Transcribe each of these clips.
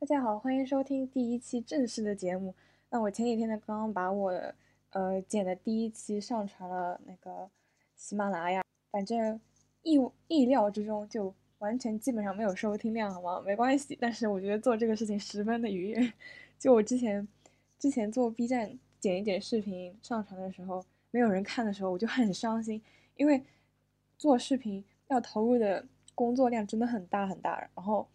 大家好，欢迎收听第一期正式的节目。那我前几天呢，刚刚把我呃剪的第一期上传了那个喜马拉雅，反正意意料之中就完全基本上没有收听量，好吗？没关系，但是我觉得做这个事情十分的愉悦。就我之前之前做 B 站剪一剪视频上传的时候，没有人看的时候，我就很伤心，因为做视频要投入的工作量真的很大很大，然后。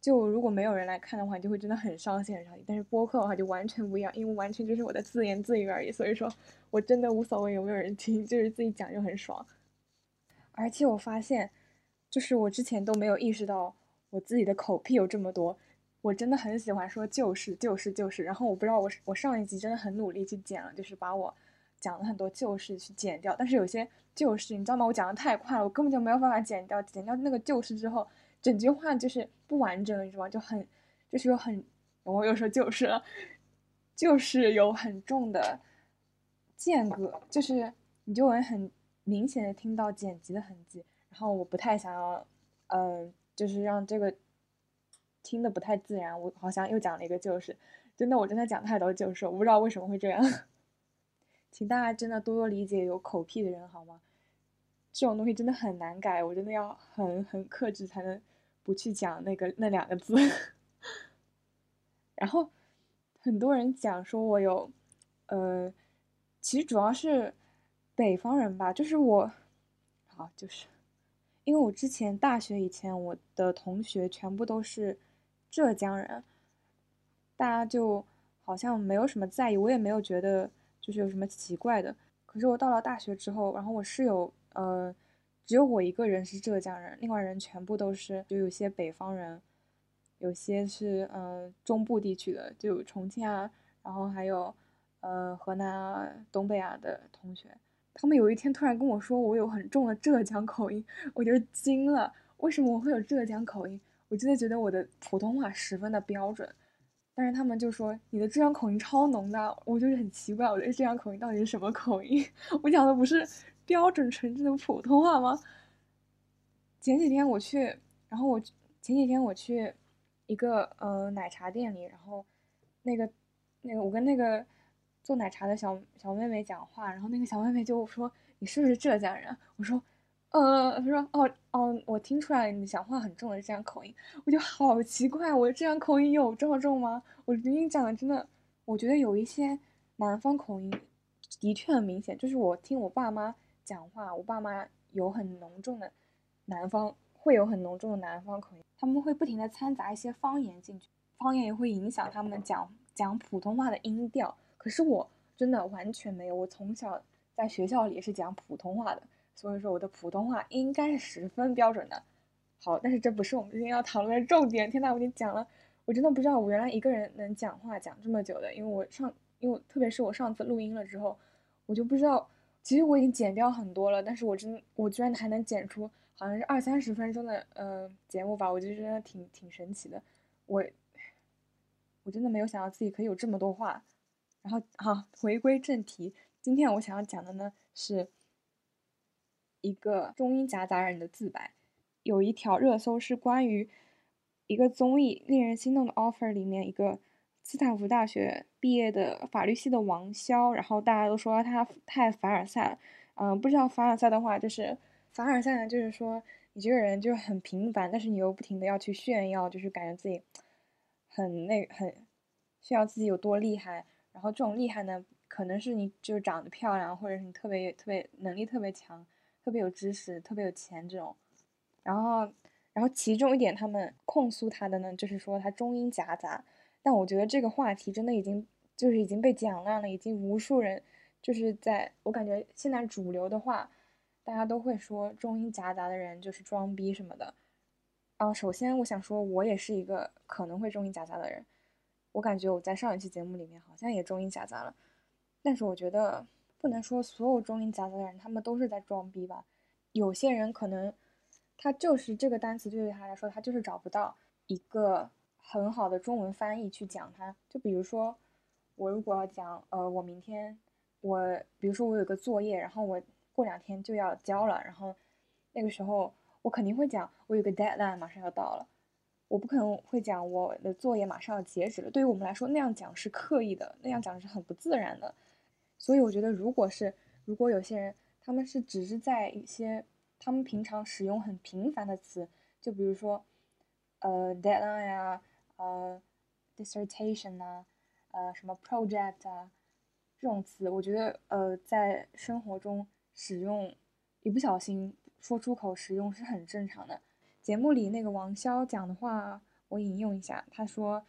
就如果没有人来看的话，就会真的很伤心很伤心。但是播客的话就完全不一样，因为完全就是我的自言自语而已，所以说我真的无所谓有没有人听，就是自己讲就很爽。而且我发现，就是我之前都没有意识到我自己的口癖有这么多。我真的很喜欢说就是就是就是，然后我不知道我我上一集真的很努力去剪了，就是把我讲了很多旧事去剪掉。但是有些旧事你知道吗？我讲的太快了，我根本就没有办法剪掉。剪掉那个旧事之后。整句话就是不完整，你知道吗？就很，就是有很，我又说就是了，就是有很重的间隔，就是你就会很明显的听到剪辑的痕迹。然后我不太想要，嗯，就是让这个听的不太自然。我好像又讲了一个就是，真的我真的讲太多就是，我不知道为什么会这样，请大家真的多多理解有口癖的人好吗？这种东西真的很难改，我真的要很很克制才能不去讲那个那两个字。然后很多人讲说我有，呃，其实主要是北方人吧，就是我，好就是因为我之前大学以前我的同学全部都是浙江人，大家就好像没有什么在意，我也没有觉得就是有什么奇怪的。可是我到了大学之后，然后我室友。呃，只有我一个人是浙江人，另外人全部都是，就有些北方人，有些是嗯中部地区的，就有重庆啊，然后还有呃河南啊、东北啊的同学。他们有一天突然跟我说我有很重的浙江口音，我就惊了。为什么我会有浙江口音？我真的觉得我的普通话十分的标准，但是他们就说你的浙江口音超浓的，我就是很奇怪，我的浙江口音到底是什么口音？我讲的不是。标准纯正的普通话吗？前几天我去，然后我前几天我去一个呃奶茶店里，然后那个那个我跟那个做奶茶的小小妹妹讲话，然后那个小妹妹就说：“你是不是浙江人？”我说：“呃，她说哦哦，我听出来你讲话很重的这样口音。”我就好奇怪，我的这样口音有这么重吗？我跟你讲的真的，我觉得有一些南方口音的确很明显，就是我听我爸妈。讲话，我爸妈有很浓重的南方，会有很浓重的南方口音，他们会不停的掺杂一些方言进去，方言也会影响他们讲讲普通话的音调。可是我真的完全没有，我从小在学校里是讲普通话的，所以说我的普通话应该是十分标准的。好，但是这不是我们今天要讨论的重点。天呐，我已经讲了，我真的不知道我原来一个人能讲话讲这么久的，因为我上，因为特别是我上次录音了之后，我就不知道。其实我已经剪掉很多了，但是我真我居然还能剪出好像是二三十分钟的呃节目吧，我就觉得挺挺神奇的。我我真的没有想到自己可以有这么多话。然后好，回归正题，今天我想要讲的呢是一个中英夹杂人的自白。有一条热搜是关于一个综艺令人心动的 offer 里面一个。斯坦福大学毕业的法律系的王潇，然后大家都说他太凡尔赛了。嗯，不知道凡尔赛的话，就是凡尔赛呢，就是说你这个人就是很平凡，但是你又不停的要去炫耀，就是感觉自己很那很炫耀自己有多厉害。然后这种厉害呢，可能是你就是长得漂亮，或者是你特别特别能力特别强，特别有知识，特别有钱这种。然后，然后其中一点他们控诉他的呢，就是说他中英夹杂。但我觉得这个话题真的已经就是已经被讲烂了，已经无数人就是在我感觉现在主流的话，大家都会说中英夹杂的人就是装逼什么的。啊，首先我想说，我也是一个可能会中英夹杂的人。我感觉我在上一期节目里面好像也中英夹杂了，但是我觉得不能说所有中英夹杂的人他们都是在装逼吧。有些人可能他就是这个单词对于他来说，他就是找不到一个。很好的中文翻译去讲它，就比如说，我如果要讲，呃，我明天，我比如说我有个作业，然后我过两天就要交了，然后那个时候我肯定会讲，我有个 deadline 马上要到了，我不可能会讲我的作业马上要截止了。对于我们来说，那样讲是刻意的，那样讲是很不自然的。所以我觉得，如果是如果有些人他们是只是在一些他们平常使用很频繁的词，就比如说呃 deadline 啊，呃 dissertation 啊，呃什么 project 啊这种词，我觉得呃在生活中使用一不小心说出口使用是很正常的。节目里那个王潇讲的话，我引用一下，他说：“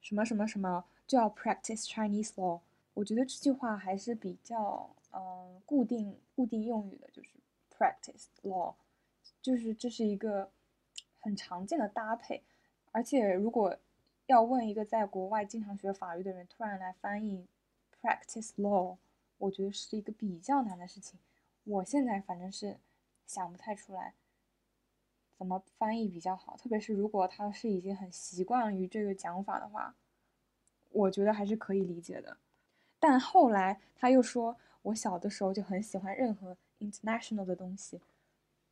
什么什么什么就要 practice Chinese law。”我觉得这句话还是比较嗯固定固定用语的，就是 practice law，就是这是一个很常见的搭配。而且如果要问一个在国外经常学法律的人突然来翻译 practice law，我觉得是一个比较难的事情。我现在反正是想不太出来。怎么翻译比较好？特别是如果他是已经很习惯于这个讲法的话，我觉得还是可以理解的。但后来他又说，我小的时候就很喜欢任何 international 的东西，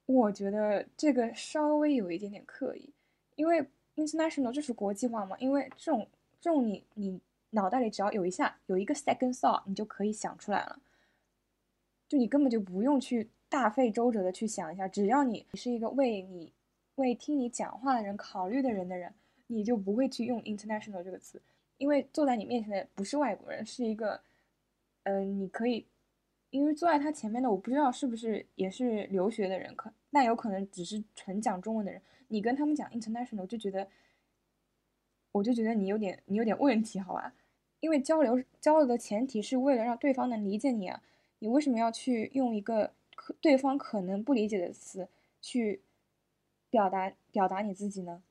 我觉得这个稍微有一点点刻意，因为 international 就是国际化嘛。因为这种这种你你脑袋里只要有一下有一个 second thought，你就可以想出来了，就你根本就不用去。大费周折的去想一下，只要你你是一个为你、为听你讲话的人考虑的人的人，你就不会去用 international 这个词，因为坐在你面前的不是外国人，是一个，嗯，你可以，因为坐在他前面的我不知道是不是也是留学的人，可那有可能只是纯讲中文的人，你跟他们讲 international 我就觉得，我就觉得你有点你有点问题，好吧？因为交流交流的前提是为了让对方能理解你啊，你为什么要去用一个可？对方可能不理解的词去表达表达你自己呢？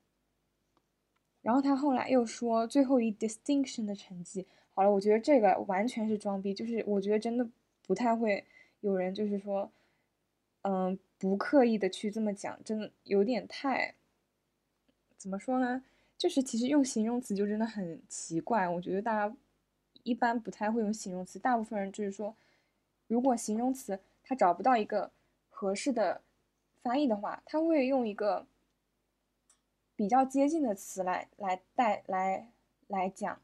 然后他后来又说最后一 distinction 的成绩好了，我觉得这个完全是装逼，就是我觉得真的不太会有人就是说，嗯，不刻意的去这么讲，真的有点太怎么说呢？就是其实用形容词就真的很奇怪，我觉得大家一般不太会用形容词，大部分人就是说，如果形容词。他找不到一个合适的翻译的话，他会用一个比较接近的词来来带来来讲，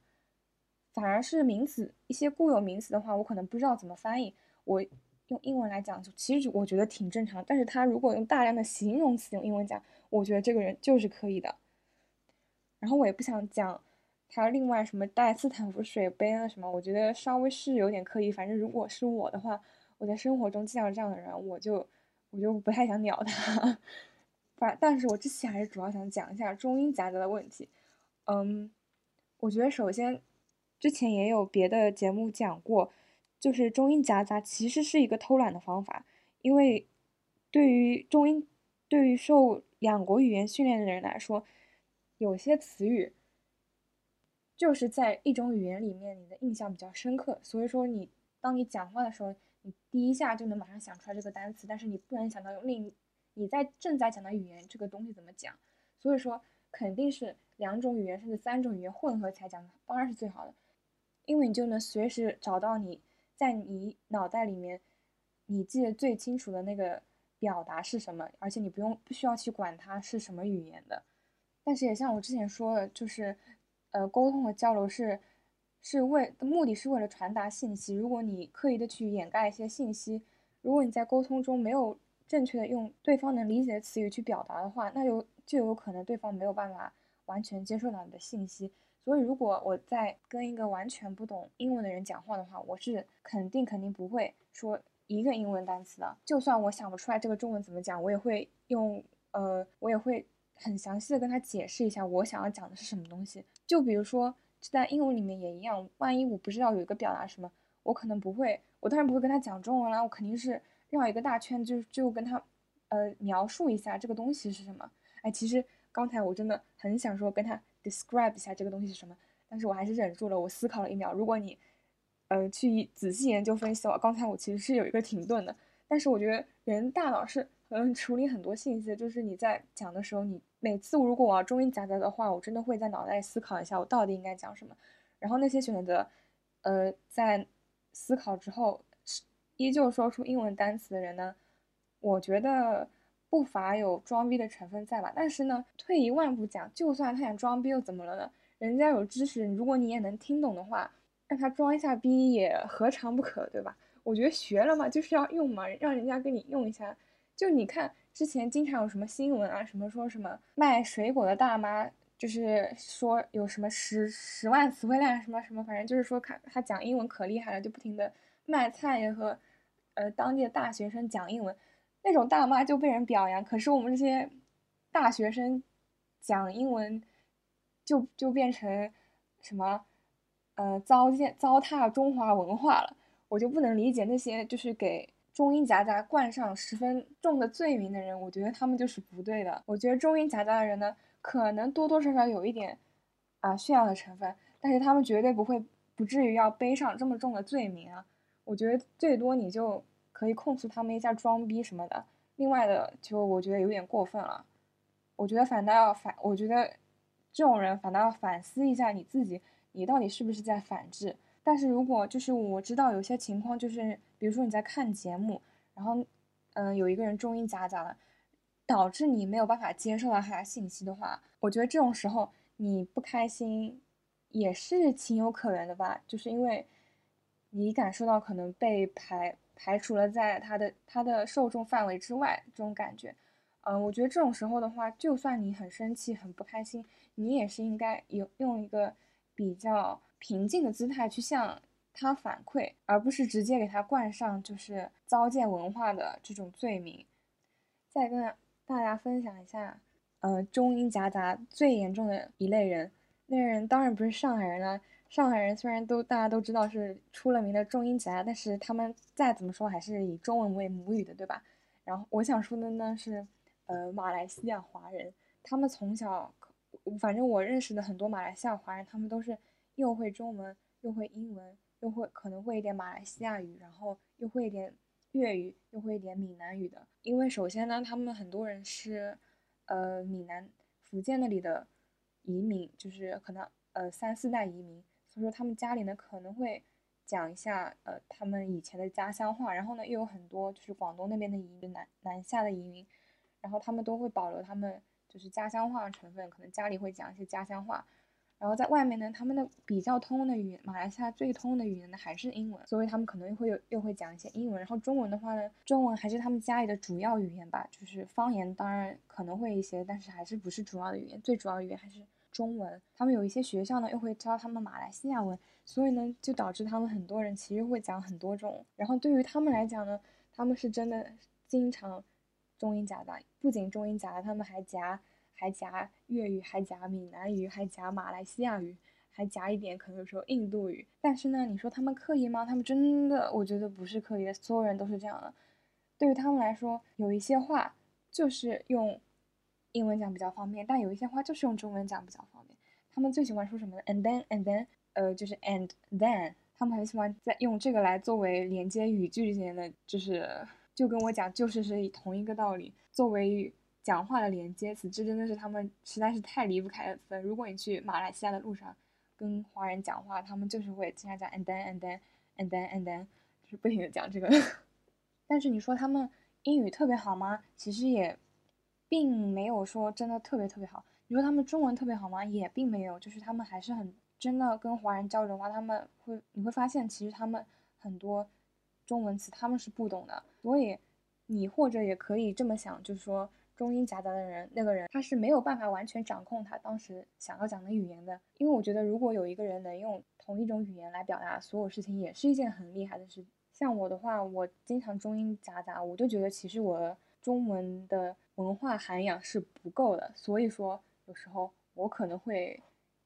反而是名词一些固有名词的话，我可能不知道怎么翻译。我用英文来讲，就其实我觉得挺正常。但是他如果用大量的形容词用英文讲，我觉得这个人就是可以的。然后我也不想讲他另外什么带斯坦福水杯啊什么，我觉得稍微是有点刻意。反正如果是我的话。我在生活中见到这样的人，我就我就不太想鸟他。反但是我这期还是主要想讲一下中英夹杂的问题。嗯，我觉得首先之前也有别的节目讲过，就是中英夹杂其实是一个偷懒的方法，因为对于中英对于受两国语言训练的人来说，有些词语就是在一种语言里面你的印象比较深刻，所以说你当你讲话的时候。你第一下就能马上想出来这个单词，但是你不能想到用另你在正在讲的语言这个东西怎么讲，所以说肯定是两种语言甚至三种语言混合起来讲，当然是最好的，因为你就能随时找到你在你脑袋里面你记得最清楚的那个表达是什么，而且你不用不需要去管它是什么语言的。但是也像我之前说的，就是呃沟通和交流是。是为目的是为了传达信息。如果你刻意的去掩盖一些信息，如果你在沟通中没有正确的用对方能理解的词语去表达的话，那有就有可能对方没有办法完全接受到你的信息。所以，如果我在跟一个完全不懂英文的人讲话的话，我是肯定肯定不会说一个英文单词的。就算我想不出来这个中文怎么讲，我也会用呃，我也会很详细的跟他解释一下我想要讲的是什么东西。就比如说。在英文里面也一样，万一我不知道有一个表达什么，我可能不会，我当然不会跟他讲中文啦，我肯定是绕一个大圈，就就跟他，呃，描述一下这个东西是什么。哎，其实刚才我真的很想说跟他 describe 一下这个东西是什么，但是我还是忍住了。我思考了一秒，如果你，呃，去仔细研究分析的话，刚才我其实是有一个停顿的。但是我觉得人大脑是嗯处理很多信息，就是你在讲的时候你。每次如果我要中英夹杂的话，我真的会在脑袋思考一下，我到底应该讲什么。然后那些选择，呃，在思考之后依旧说出英文单词的人呢，我觉得不乏有装逼的成分在吧？但是呢，退一万步讲，就算他想装逼又怎么了呢？人家有知识，如果你也能听懂的话，让他装一下逼也何尝不可，对吧？我觉得学了嘛，就是要用嘛，让人家跟你用一下。就你看之前经常有什么新闻啊，什么说什么卖水果的大妈，就是说有什么十十万词汇量什么什么，反正就是说看他讲英文可厉害了，就不停的卖菜和呃当地的大学生讲英文。那种大妈就被人表扬，可是我们这些大学生讲英文就就变成什么呃糟践糟蹋中华文化了，我就不能理解那些就是给中英夹杂冠上十分重的罪名的人，我觉得他们就是不对的。我觉得中英夹杂的人呢，可能多多少少有一点啊炫耀的成分，但是他们绝对不会不至于要背上这么重的罪名啊。我觉得最多你就。可以控诉他们一下装逼什么的，另外的就我觉得有点过分了。我觉得反倒要反，我觉得这种人反倒要反思一下你自己，你到底是不是在反制？但是如果就是我知道有些情况，就是比如说你在看节目，然后嗯有一个人中英夹杂了，导致你没有办法接受到他的信息的话，我觉得这种时候你不开心也是情有可原的吧，就是因为你感受到可能被排。排除了在他的他的受众范围之外这种感觉，嗯，我觉得这种时候的话，就算你很生气、很不开心，你也是应该有用一个比较平静的姿态去向他反馈，而不是直接给他冠上就是糟践文化的这种罪名。再跟大家分享一下，呃，中英夹杂最严重的一类人，那人当然不是上海人了。上海人虽然都大家都知道是出了名的重音宅，但是他们再怎么说还是以中文为母语的，对吧？然后我想说的呢是，呃，马来西亚华人，他们从小，反正我认识的很多马来西亚华人，他们都是又会中文，又会英文，又会可能会一点马来西亚语，然后又会一点粤语，又会一点闽南语的。因为首先呢，他们很多人是，呃，闽南、福建那里的移民，就是可能呃三四代移民。所以说他们家里呢可能会讲一下呃他们以前的家乡话，然后呢又有很多就是广东那边的移民南南下的移民，然后他们都会保留他们就是家乡话的成分，可能家里会讲一些家乡话，然后在外面呢他们的比较通用的语言，马来西亚最通用的语言呢还是英文，所以他们可能会有又会讲一些英文，然后中文的话呢，中文还是他们家里的主要语言吧，就是方言当然可能会一些，但是还是不是主要的语言，最主要语言还是。中文，他们有一些学校呢，又会教他们马来西亚文，所以呢，就导致他们很多人其实会讲很多种。然后对于他们来讲呢，他们是真的经常中英夹杂，不仅中英夹杂，他们还夹还夹粤语，还夹闽南语，还夹马来西亚语，还夹一点可能说印度语。但是呢，你说他们刻意吗？他们真的，我觉得不是刻意的，所有人都是这样的。对于他们来说，有一些话就是用。英文讲比较方便，但有一些话就是用中文讲比较方便。他们最喜欢说什么呢？And then, and then，呃，就是 and then，他们很喜欢在用这个来作为连接语句之间的，就是就跟我讲，就是是同一个道理作为讲话的连接词。这真的是他们实在是太离不开的分。如果你去马来西亚的路上跟华人讲话，他们就是会经常讲 and then, and then, and then, and then，就是不停的讲这个。但是你说他们英语特别好吗？其实也。并没有说真的特别特别好。你说他们中文特别好吗？也并没有，就是他们还是很真的跟华人交流的话，他们会你会发现，其实他们很多中文词他们是不懂的。所以你或者也可以这么想，就是说中英夹杂的人，那个人他是没有办法完全掌控他当时想要讲的语言的。因为我觉得，如果有一个人能用同一种语言来表达所有事情，也是一件很厉害的事。像我的话，我经常中英夹杂，我就觉得其实我中文的。文化涵养是不够的，所以说有时候我可能会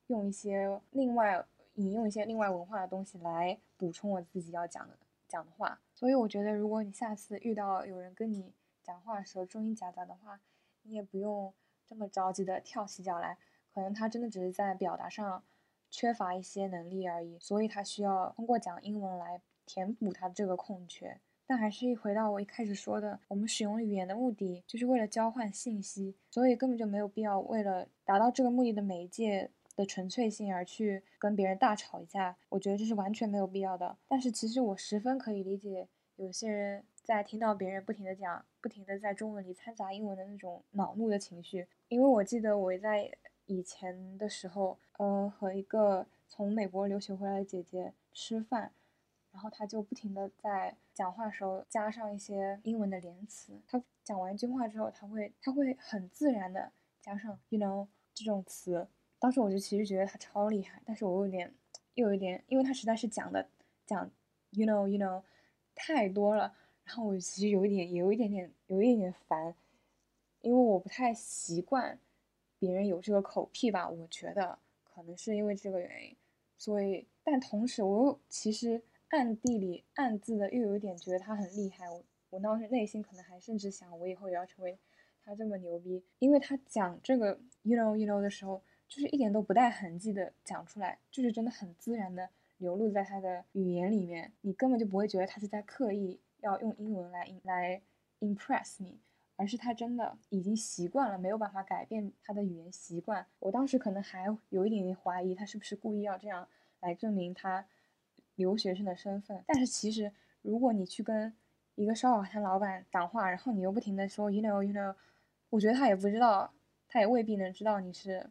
用一些另外引用一些另外文化的东西来补充我自己要讲的讲的话。所以我觉得，如果你下次遇到有人跟你讲话的时候中英夹杂的话，你也不用这么着急的跳起脚来，可能他真的只是在表达上缺乏一些能力而已，所以他需要通过讲英文来填补他这个空缺。但还是一回到我一开始说的，我们使用语言的目的就是为了交换信息，所以根本就没有必要为了达到这个目的的媒介的纯粹性而去跟别人大吵一架。我觉得这是完全没有必要的。但是其实我十分可以理解，有些人在听到别人不停的讲不停的在中文里掺杂英文的那种恼怒的情绪。因为我记得我在以前的时候，呃，和一个从美国留学回来的姐姐吃饭，然后他就不停的在讲话时候加上一些英文的连词。他讲完一句话之后，他会他会很自然的加上 you know 这种词。当时我就其实觉得他超厉害，但是我有点又有点，因为他实在是讲的讲 you know you know 太多了。然后我其实有一点，有一点点，有一点点烦，因为我不太习惯别人有这个口癖吧。我觉得可能是因为这个原因，所以，但同时我又其实暗地里暗自的又有一点觉得他很厉害。我我当时内心可能还甚至想，我以后也要成为他这么牛逼，因为他讲这个 you know you know 的时候，就是一点都不带痕迹的讲出来，就是真的很自然的流露在他的语言里面，你根本就不会觉得他是在刻意。要用英文来来 impress 你，而是他真的已经习惯了，没有办法改变他的语言习惯。我当时可能还有一点点怀疑，他是不是故意要这样来证明他留学生的身份。但是其实，如果你去跟一个烧烤摊老板讲话，然后你又不停的说 you know you know，我觉得他也不知道，他也未必能知道你是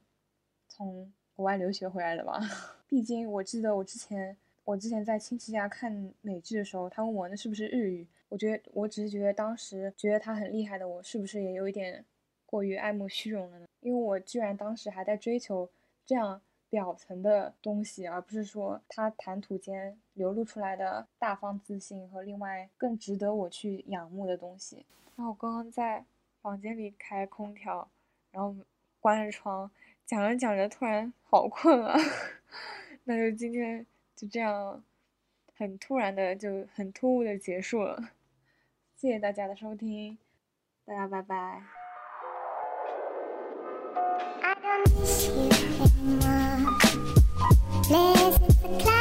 从国外留学回来的吧。毕竟我记得我之前。我之前在亲戚家看美剧的时候，他问我那是不是日语，我觉得我只是觉得当时觉得他很厉害的我，是不是也有一点过于爱慕虚荣了呢？因为我居然当时还在追求这样表层的东西，而不是说他谈吐间流露出来的大方自信和另外更值得我去仰慕的东西。那我刚刚在房间里开空调，然后关着窗，讲着讲着突然好困啊，那就今天。就这样，很突然的，就很突兀的结束了。谢谢大家的收听，大家拜拜。There's a.